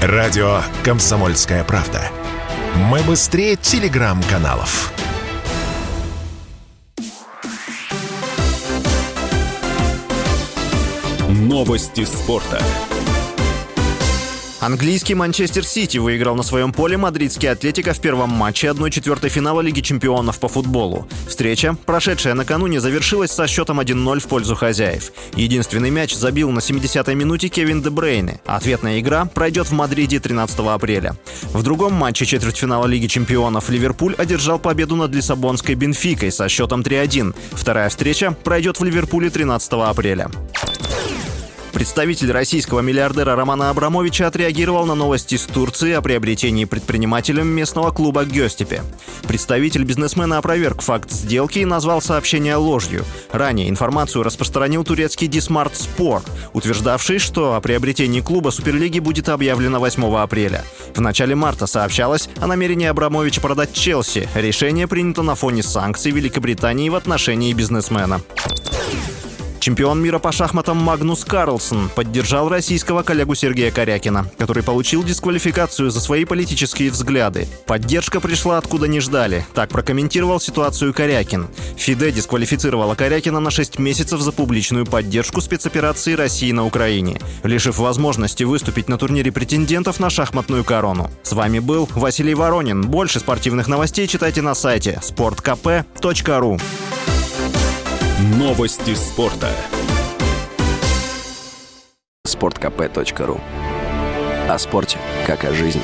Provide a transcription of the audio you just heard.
Радио «Комсомольская правда». Мы быстрее телеграм-каналов. Новости спорта. Английский Манчестер Сити выиграл на своем поле мадридский Атлетика в первом матче 1-4 финала Лиги чемпионов по футболу. Встреча, прошедшая накануне, завершилась со счетом 1-0 в пользу хозяев. Единственный мяч забил на 70-й минуте Кевин Де Брейне. Ответная игра пройдет в Мадриде 13 апреля. В другом матче четвертьфинала Лиги чемпионов Ливерпуль одержал победу над Лиссабонской Бенфикой со счетом 3-1. Вторая встреча пройдет в Ливерпуле 13 апреля. Представитель российского миллиардера Романа Абрамовича отреагировал на новости из Турции о приобретении предпринимателем местного клуба Гёзтепе. Представитель бизнесмена опроверг факт сделки и назвал сообщение ложью. Ранее информацию распространил турецкий D-Smart Spor, утверждавший, что о приобретении клуба Суперлиги будет объявлено 8 апреля. В начале марта сообщалось о намерении Абрамовича продать Челси. Решение принято на фоне санкций Великобритании в отношении бизнесмена. Чемпион мира по шахматам Магнус Карлсон поддержал российского коллегу Сергея Корякина, который получил дисквалификацию за свои политические взгляды. Поддержка пришла откуда не ждали. Так прокомментировал ситуацию Корякин. ФИДЕ дисквалифицировала Корякина на 6 месяцев за публичную поддержку спецоперации России на Украине, лишив возможности выступить на турнире претендентов на шахматную корону. С вами был Василий Воронин. Больше спортивных новостей читайте на сайте sportkp.ru. Новости спорта. sportkp.ru О спорте, как о жизни.